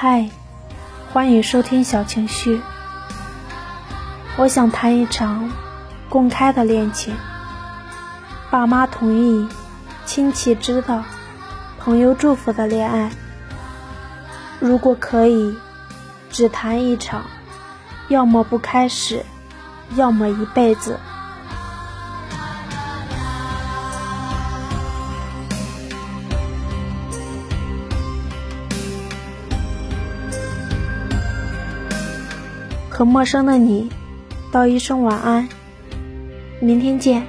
嗨，欢迎收听小情绪。我想谈一场公开的恋情，爸妈同意，亲戚知道，朋友祝福的恋爱。如果可以，只谈一场，要么不开始，要么一辈子。和陌生的你道一声晚安，明天见。